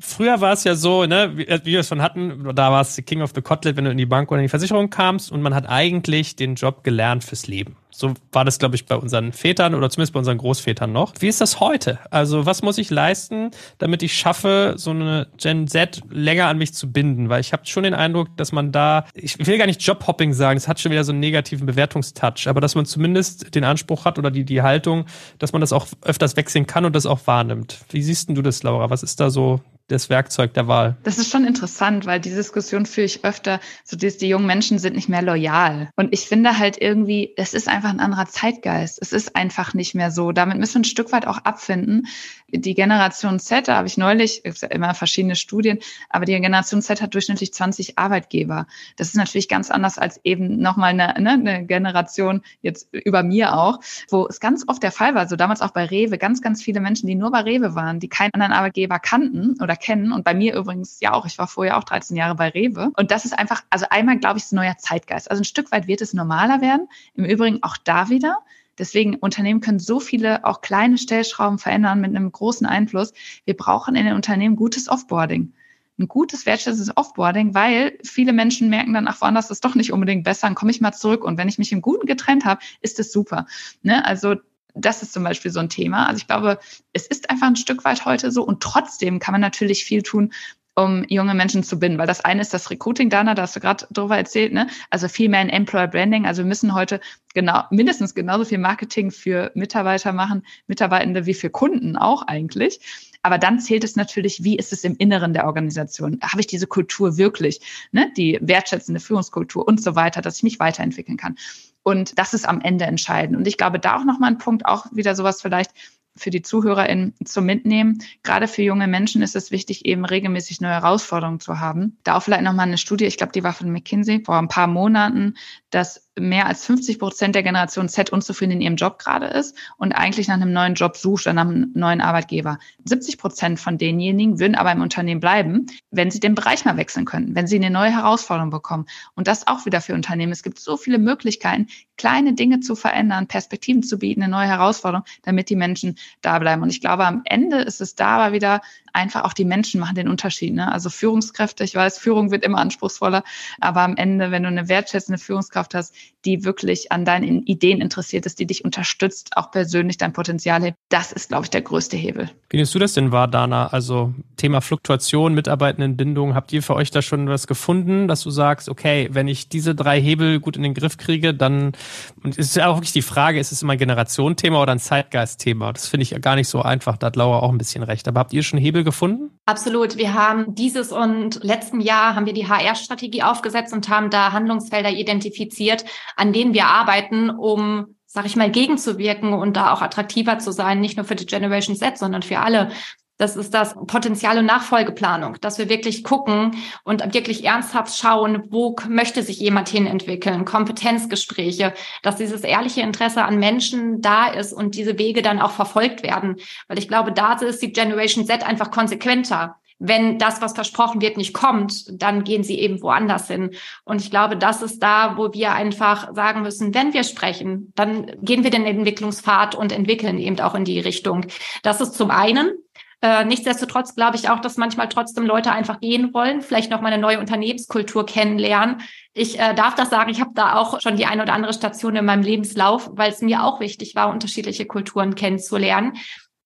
Früher war es ja so, ne, wie, wie wir es schon hatten, da war es King of the Cotlet, wenn du in die Bank oder in die Versicherung kamst und man hat eigentlich den Job gelernt fürs Leben. So war das, glaube ich, bei unseren Vätern oder zumindest bei unseren Großvätern noch. Wie ist das heute? Also was muss ich leisten, damit ich schaffe, so eine Gen Z länger an mich zu binden? Weil ich habe schon den Eindruck, dass man da, ich will gar nicht Jobhopping sagen, es hat schon wieder so einen negativen Bewertungstouch, aber dass man zumindest den Anspruch hat oder die, die Haltung, dass man das auch öfters wechseln kann und das auch wahrnimmt. Wie siehst du das, Laura? Was ist da so das Werkzeug der Wahl. Das ist schon interessant, weil die Diskussion führe ich öfter, so dass die jungen Menschen sind nicht mehr loyal. Und ich finde halt irgendwie, es ist einfach ein anderer Zeitgeist. Es ist einfach nicht mehr so. Damit müssen wir ein Stück weit auch abfinden. Die Generation Z, da habe ich neulich, ja immer verschiedene Studien, aber die Generation Z hat durchschnittlich 20 Arbeitgeber. Das ist natürlich ganz anders als eben nochmal eine, ne, eine Generation jetzt über mir auch, wo es ganz oft der Fall war, so damals auch bei Rewe, ganz, ganz viele Menschen, die nur bei Rewe waren, die keinen anderen Arbeitgeber kannten oder kennen. Und bei mir übrigens ja auch. Ich war vorher auch 13 Jahre bei Rewe. Und das ist einfach, also einmal glaube ich, ist ein neuer Zeitgeist. Also ein Stück weit wird es normaler werden. Im Übrigen auch da wieder. Deswegen, Unternehmen können so viele auch kleine Stellschrauben verändern mit einem großen Einfluss. Wir brauchen in den Unternehmen gutes Offboarding. Ein gutes, wertschätzendes Offboarding, weil viele Menschen merken dann, ach, woanders ist doch nicht unbedingt besser, dann komme ich mal zurück. Und wenn ich mich im Guten getrennt habe, ist das super. Ne? Also das ist zum Beispiel so ein Thema. Also ich glaube, es ist einfach ein Stück weit heute so und trotzdem kann man natürlich viel tun, um junge Menschen zu binden. Weil das eine ist das Recruiting, Dana, da hast du gerade drüber erzählt, ne? Also viel mehr in Employer Branding. Also wir müssen heute genau, mindestens genauso viel Marketing für Mitarbeiter machen, Mitarbeitende wie für Kunden auch eigentlich. Aber dann zählt es natürlich, wie ist es im Inneren der Organisation? Habe ich diese Kultur wirklich, ne? die wertschätzende Führungskultur und so weiter, dass ich mich weiterentwickeln kann. Und das ist am Ende entscheidend. Und ich glaube, da auch nochmal ein Punkt, auch wieder sowas vielleicht für die ZuhörerInnen zum Mitnehmen. Gerade für junge Menschen ist es wichtig, eben regelmäßig neue Herausforderungen zu haben. Da auch vielleicht nochmal eine Studie, ich glaube, die war von McKinsey vor ein paar Monaten, dass mehr als 50 Prozent der Generation Z unzufrieden in ihrem Job gerade ist und eigentlich nach einem neuen Job sucht oder nach einem neuen Arbeitgeber. 70 Prozent von denjenigen würden aber im Unternehmen bleiben, wenn sie den Bereich mal wechseln können, wenn sie eine neue Herausforderung bekommen. Und das auch wieder für Unternehmen. Es gibt so viele Möglichkeiten, kleine Dinge zu verändern, Perspektiven zu bieten, eine neue Herausforderung, damit die Menschen da bleiben. Und ich glaube, am Ende ist es da aber wieder einfach auch die Menschen machen den Unterschied. Ne? Also Führungskräfte, ich weiß, Führung wird immer anspruchsvoller, aber am Ende, wenn du eine wertschätzende Führungskraft hast, die wirklich an deinen Ideen interessiert ist, die dich unterstützt, auch persönlich dein Potenzial hebt, das ist, glaube ich, der größte Hebel. Wie nimmst du das denn wahr, Dana? Also Thema Fluktuation, Mitarbeitendenbindung, habt ihr für euch da schon was gefunden, dass du sagst, okay, wenn ich diese drei Hebel gut in den Griff kriege, dann, und es ist ja auch wirklich die Frage, ist es immer ein Generationenthema oder ein Zeitgeistthema? Das finde ich gar nicht so einfach, da hat Laura auch ein bisschen recht. Aber habt ihr schon Hebel gefunden? Absolut. Wir haben dieses und letzten Jahr haben wir die HR-Strategie aufgesetzt und haben da Handlungsfelder identifiziert, an denen wir arbeiten, um sag ich mal, gegenzuwirken und da auch attraktiver zu sein, nicht nur für die Generation Z, sondern für alle. Das ist das Potenzial- und Nachfolgeplanung, dass wir wirklich gucken und wirklich ernsthaft schauen, wo möchte sich jemand hin entwickeln, Kompetenzgespräche, dass dieses ehrliche Interesse an Menschen da ist und diese Wege dann auch verfolgt werden. Weil ich glaube, da ist die Generation Z einfach konsequenter wenn das, was versprochen wird, nicht kommt, dann gehen sie eben woanders hin. Und ich glaube, das ist da, wo wir einfach sagen müssen, wenn wir sprechen, dann gehen wir den Entwicklungspfad und entwickeln eben auch in die Richtung. Das ist zum einen. Äh, nichtsdestotrotz glaube ich auch, dass manchmal trotzdem Leute einfach gehen wollen, vielleicht noch mal eine neue Unternehmenskultur kennenlernen. Ich äh, darf das sagen, ich habe da auch schon die eine oder andere Station in meinem Lebenslauf, weil es mir auch wichtig war, unterschiedliche Kulturen kennenzulernen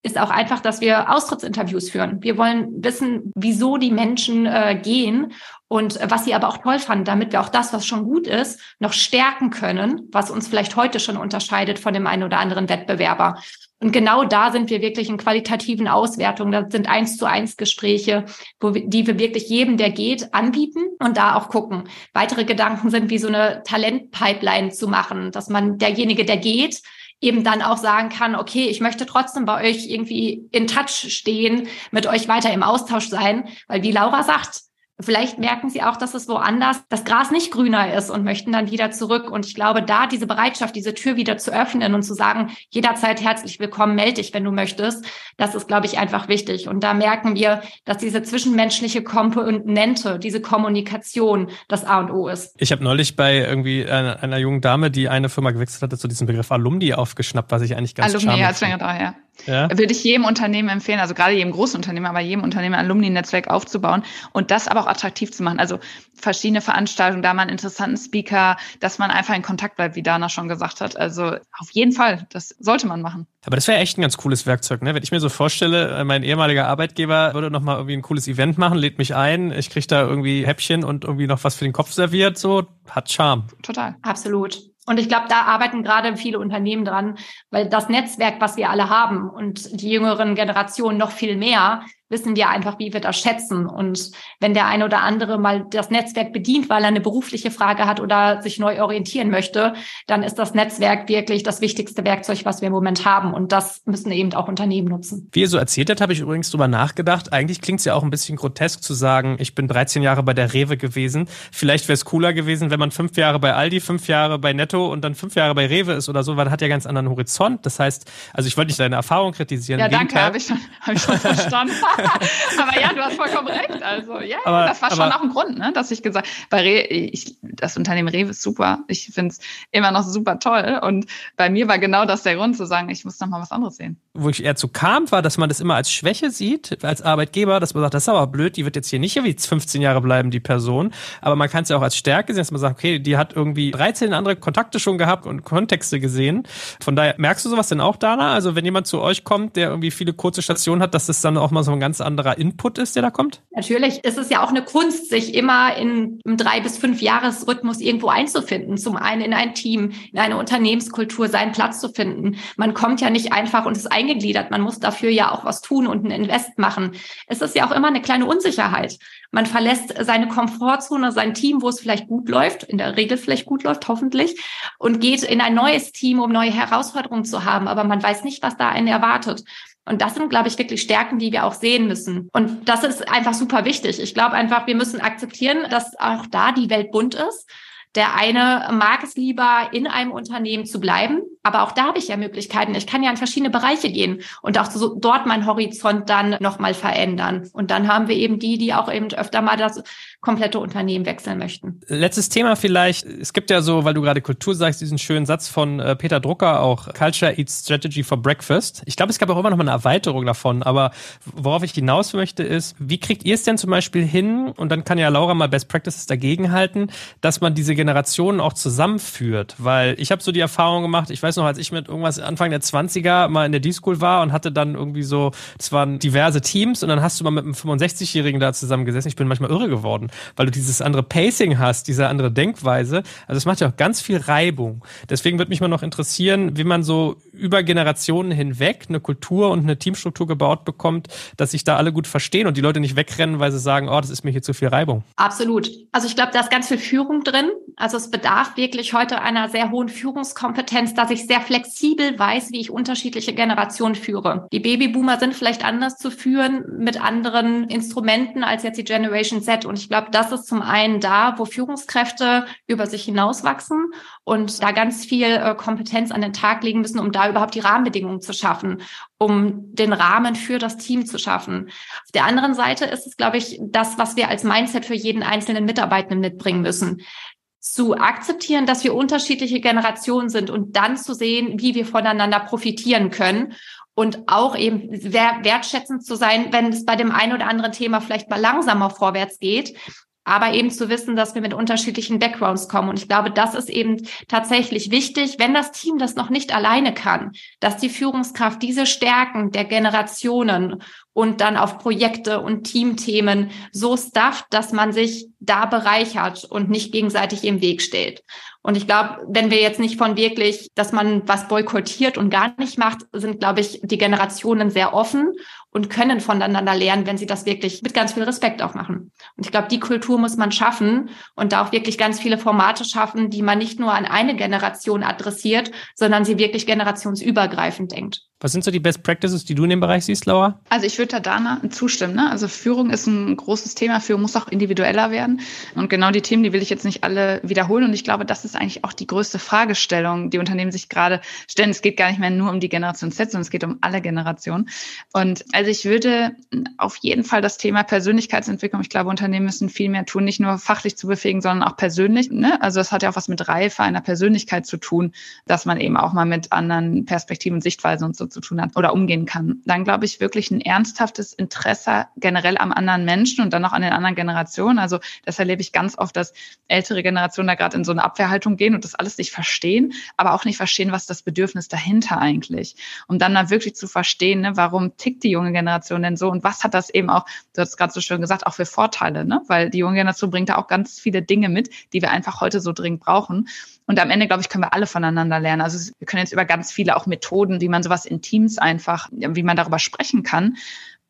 ist auch einfach, dass wir Austrittsinterviews führen. Wir wollen wissen, wieso die Menschen äh, gehen und äh, was sie aber auch toll fanden, damit wir auch das, was schon gut ist, noch stärken können, was uns vielleicht heute schon unterscheidet von dem einen oder anderen Wettbewerber. Und genau da sind wir wirklich in qualitativen Auswertungen. Das sind eins zu eins Gespräche, wo wir, die wir wirklich jedem, der geht, anbieten und da auch gucken. Weitere Gedanken sind, wie so eine Talentpipeline zu machen, dass man derjenige, der geht, eben dann auch sagen kann, okay, ich möchte trotzdem bei euch irgendwie in Touch stehen, mit euch weiter im Austausch sein, weil wie Laura sagt, Vielleicht merken sie auch, dass es woanders das Gras nicht grüner ist und möchten dann wieder zurück. Und ich glaube, da diese Bereitschaft, diese Tür wieder zu öffnen und zu sagen, jederzeit herzlich willkommen, melde dich, wenn du möchtest, das ist, glaube ich, einfach wichtig. Und da merken wir, dass diese zwischenmenschliche Komponente, diese Kommunikation das A und O ist. Ich habe neulich bei irgendwie einer, einer, jungen Dame, die eine Firma gewechselt hatte, zu diesem Begriff Alumni aufgeschnappt, was ich eigentlich ganz Alumni, ja, länger da, ja. Ja. Würde ich jedem Unternehmen empfehlen, also gerade jedem großen Unternehmen, aber jedem Unternehmen ein Alumni-Netzwerk aufzubauen und das aber auch attraktiv zu machen. Also verschiedene Veranstaltungen, da mal einen interessanten Speaker, dass man einfach in Kontakt bleibt, wie Dana schon gesagt hat. Also auf jeden Fall, das sollte man machen. Aber das wäre echt ein ganz cooles Werkzeug, ne? Wenn ich mir so vorstelle, äh, mein ehemaliger Arbeitgeber würde noch mal irgendwie ein cooles Event machen, lädt mich ein, ich kriege da irgendwie Häppchen und irgendwie noch was für den Kopf serviert, so hat Charme. Total. Absolut. Und ich glaube, da arbeiten gerade viele Unternehmen dran, weil das Netzwerk, was wir alle haben und die jüngeren Generationen noch viel mehr, wissen wir einfach, wie wir das schätzen. Und wenn der eine oder andere mal das Netzwerk bedient, weil er eine berufliche Frage hat oder sich neu orientieren möchte, dann ist das Netzwerk wirklich das wichtigste Werkzeug, was wir im Moment haben. Und das müssen eben auch Unternehmen nutzen. Wie ihr so erzählt habt, habe ich übrigens drüber nachgedacht. Eigentlich klingt es ja auch ein bisschen grotesk zu sagen, ich bin 13 Jahre bei der Rewe gewesen. Vielleicht wäre es cooler gewesen, wenn man fünf Jahre bei Aldi, fünf Jahre bei Netto und dann fünf Jahre bei Rewe ist oder so, weil man hat ja ganz anderen Horizont. Das heißt, also ich wollte nicht deine Erfahrung kritisieren. Ja, danke, habe ich, hab ich schon verstanden. [laughs] [laughs] aber ja, du hast vollkommen recht. Also ja, aber, das war schon auch ein Grund, ne, dass ich gesagt, bei Re ich, das Unternehmen Rewe ist super. Ich finde es immer noch super toll. Und bei mir war genau das der Grund zu sagen, ich muss noch mal was anderes sehen. Wo ich eher zu kam, war, dass man das immer als Schwäche sieht, als Arbeitgeber, dass man sagt, das ist aber blöd, die wird jetzt hier nicht wie 15 Jahre bleiben, die Person. Aber man kann es ja auch als Stärke sehen, dass man sagt, okay, die hat irgendwie 13 andere Kontakte schon gehabt und Kontexte gesehen. Von daher merkst du sowas denn auch, Dana? Also wenn jemand zu euch kommt, der irgendwie viele kurze Stationen hat, dass das dann auch mal so ein ganz anderer Input ist, der da kommt? Natürlich ist es ja auch eine Kunst, sich immer in einem drei bis fünf Jahresrhythmus irgendwo einzufinden. Zum einen in ein Team, in eine Unternehmenskultur, seinen Platz zu finden. Man kommt ja nicht einfach und ist eingegliedert. Man muss dafür ja auch was tun und ein Invest machen. Es ist ja auch immer eine kleine Unsicherheit. Man verlässt seine Komfortzone, sein Team, wo es vielleicht gut läuft, in der Regel vielleicht gut läuft, hoffentlich, und geht in ein neues Team, um neue Herausforderungen zu haben. Aber man weiß nicht, was da einen erwartet. Und das sind, glaube ich, wirklich Stärken, die wir auch sehen müssen. Und das ist einfach super wichtig. Ich glaube einfach, wir müssen akzeptieren, dass auch da die Welt bunt ist Der eine mag es lieber, in einem Unternehmen zu bleiben, aber auch da habe ich ja Möglichkeiten. Ich kann ja in verschiedene Bereiche gehen und auch so dort meinen Horizont dann nochmal verändern. Und dann haben wir eben die, die auch eben öfter mal das komplette Unternehmen wechseln möchten. Letztes Thema vielleicht. Es gibt ja so, weil du gerade Kultur sagst, diesen schönen Satz von äh, Peter Drucker auch, Culture Eats Strategy for Breakfast. Ich glaube, es gab auch immer noch mal eine Erweiterung davon, aber worauf ich hinaus möchte ist, wie kriegt ihr es denn zum Beispiel hin, und dann kann ja Laura mal Best Practices dagegen halten, dass man diese Generationen auch zusammenführt? Weil ich habe so die Erfahrung gemacht, ich weiß noch, als ich mit irgendwas Anfang der 20er mal in der D-School war und hatte dann irgendwie so, es waren diverse Teams und dann hast du mal mit einem 65-Jährigen da zusammengesessen. Ich bin manchmal irre geworden weil du dieses andere Pacing hast, diese andere Denkweise. Also es macht ja auch ganz viel Reibung. Deswegen würde mich mal noch interessieren, wie man so über Generationen hinweg eine Kultur und eine Teamstruktur gebaut bekommt, dass sich da alle gut verstehen und die Leute nicht wegrennen, weil sie sagen, oh, das ist mir hier zu viel Reibung. Absolut. Also ich glaube, da ist ganz viel Führung drin. Also es bedarf wirklich heute einer sehr hohen Führungskompetenz, dass ich sehr flexibel weiß, wie ich unterschiedliche Generationen führe. Die Babyboomer sind vielleicht anders zu führen mit anderen Instrumenten als jetzt die Generation Z. Und ich glaube, das ist zum einen da, wo Führungskräfte über sich hinauswachsen und da ganz viel äh, Kompetenz an den Tag legen müssen, um da überhaupt die Rahmenbedingungen zu schaffen, um den Rahmen für das Team zu schaffen. Auf der anderen Seite ist es, glaube ich, das, was wir als Mindset für jeden einzelnen Mitarbeitenden mitbringen müssen zu akzeptieren, dass wir unterschiedliche Generationen sind und dann zu sehen, wie wir voneinander profitieren können und auch eben wertschätzend zu sein, wenn es bei dem einen oder anderen Thema vielleicht mal langsamer vorwärts geht, aber eben zu wissen, dass wir mit unterschiedlichen Backgrounds kommen. Und ich glaube, das ist eben tatsächlich wichtig, wenn das Team das noch nicht alleine kann, dass die Führungskraft diese Stärken der Generationen und dann auf Projekte und Teamthemen so stafft, dass man sich da bereichert und nicht gegenseitig im Weg steht. Und ich glaube, wenn wir jetzt nicht von wirklich, dass man was boykottiert und gar nicht macht, sind, glaube ich, die Generationen sehr offen und können voneinander lernen, wenn sie das wirklich mit ganz viel Respekt auch machen. Und ich glaube, die Kultur muss man schaffen und da auch wirklich ganz viele Formate schaffen, die man nicht nur an eine Generation adressiert, sondern sie wirklich generationsübergreifend denkt. Was sind so die Best Practices, die du in dem Bereich siehst, Laura? Also ich würde da Dana zustimmen. Ne? Also Führung ist ein großes Thema. Führung muss auch individueller werden. Und genau die Themen, die will ich jetzt nicht alle wiederholen. Und ich glaube, das ist eigentlich auch die größte Fragestellung, die Unternehmen sich gerade stellen. Es geht gar nicht mehr nur um die Generation Z, sondern es geht um alle Generationen. Und also ich würde auf jeden Fall das Thema Persönlichkeitsentwicklung, ich glaube, Unternehmen müssen viel mehr tun, nicht nur fachlich zu befähigen, sondern auch persönlich. Ne? Also das hat ja auch was mit Reife einer Persönlichkeit zu tun, dass man eben auch mal mit anderen Perspektiven und Sichtweisen und so zu tun hat oder umgehen kann. Dann glaube ich wirklich ein ernsthaftes Interesse generell am anderen Menschen und dann auch an den anderen Generationen. Also das erlebe ich ganz oft, dass ältere Generationen da gerade in so eine Abwehrhaltung gehen und das alles nicht verstehen, aber auch nicht verstehen, was das Bedürfnis dahinter eigentlich. Um dann mal wirklich zu verstehen, ne, warum tickt die junge Generation denn so? Und was hat das eben auch, du hast gerade so schön gesagt, auch für Vorteile, ne? Weil die junge Generation bringt da auch ganz viele Dinge mit, die wir einfach heute so dringend brauchen. Und am Ende, glaube ich, können wir alle voneinander lernen. Also wir können jetzt über ganz viele auch Methoden, wie man sowas in Teams einfach, wie man darüber sprechen kann,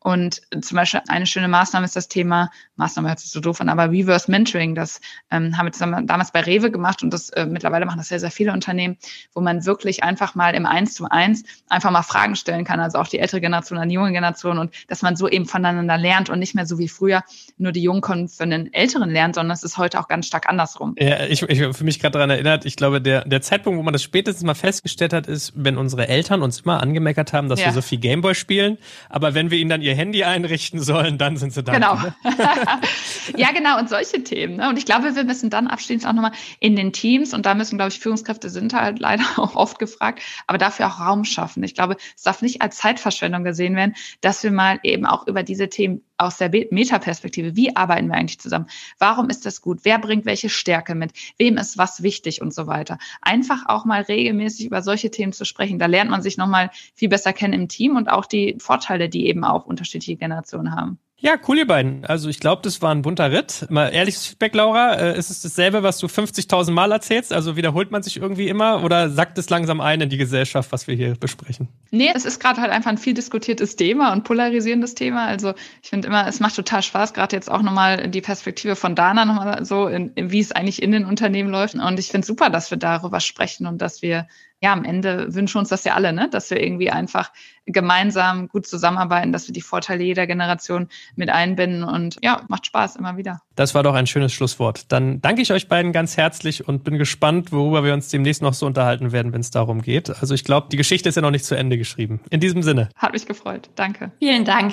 und zum Beispiel eine schöne Maßnahme ist das Thema, Maßnahme hört sich so doof an, aber Reverse Mentoring. Das ähm, haben wir zusammen damals bei Rewe gemacht und das äh, mittlerweile machen das sehr, sehr viele Unternehmen, wo man wirklich einfach mal im Eins zu eins einfach mal Fragen stellen kann, also auch die ältere Generation an die junge Generation und dass man so eben voneinander lernt und nicht mehr so wie früher nur die Jungen können von den Älteren lernen, sondern es ist heute auch ganz stark andersrum. Ja, ich, ich für mich gerade daran erinnert, ich glaube, der, der Zeitpunkt, wo man das spätestens mal festgestellt hat, ist, wenn unsere Eltern uns immer angemeckert haben, dass ja. wir so viel Gameboy spielen, aber wenn wir ihnen dann ihr Handy einrichten sollen, dann sind sie da. Genau. [laughs] [laughs] ja, genau. Und solche Themen. Ne? Und ich glaube, wir müssen dann abschließend auch nochmal in den Teams, und da müssen, glaube ich, Führungskräfte sind halt [laughs] leider auch oft gefragt, aber dafür auch Raum schaffen. Ich glaube, es darf nicht als Zeitverschwendung gesehen werden, dass wir mal eben auch über diese Themen aus der Metaperspektive, wie arbeiten wir eigentlich zusammen? Warum ist das gut? Wer bringt welche Stärke mit? Wem ist was wichtig und so weiter? Einfach auch mal regelmäßig über solche Themen zu sprechen. Da lernt man sich nochmal viel besser kennen im Team und auch die Vorteile, die eben auch unterschiedliche Generationen haben. Ja, cool, ihr beiden. Also ich glaube, das war ein bunter Ritt. Mal ehrliches Feedback, Laura. Äh, ist es dasselbe, was du 50.000 Mal erzählst? Also wiederholt man sich irgendwie immer oder sackt es langsam ein in die Gesellschaft, was wir hier besprechen? Nee, es ist gerade halt einfach ein viel diskutiertes Thema und polarisierendes Thema. Also ich finde immer, es macht total Spaß, gerade jetzt auch nochmal die Perspektive von Dana nochmal so, in, in, wie es eigentlich in den Unternehmen läuft. Und ich finde super, dass wir darüber sprechen und dass wir ja, am Ende wünschen uns das ja alle, ne? dass wir irgendwie einfach gemeinsam gut zusammenarbeiten, dass wir die Vorteile jeder Generation mit einbinden und ja, macht Spaß immer wieder. Das war doch ein schönes Schlusswort. Dann danke ich euch beiden ganz herzlich und bin gespannt, worüber wir uns demnächst noch so unterhalten werden, wenn es darum geht. Also ich glaube, die Geschichte ist ja noch nicht zu Ende geschrieben. In diesem Sinne. Hat mich gefreut. Danke. Vielen Dank.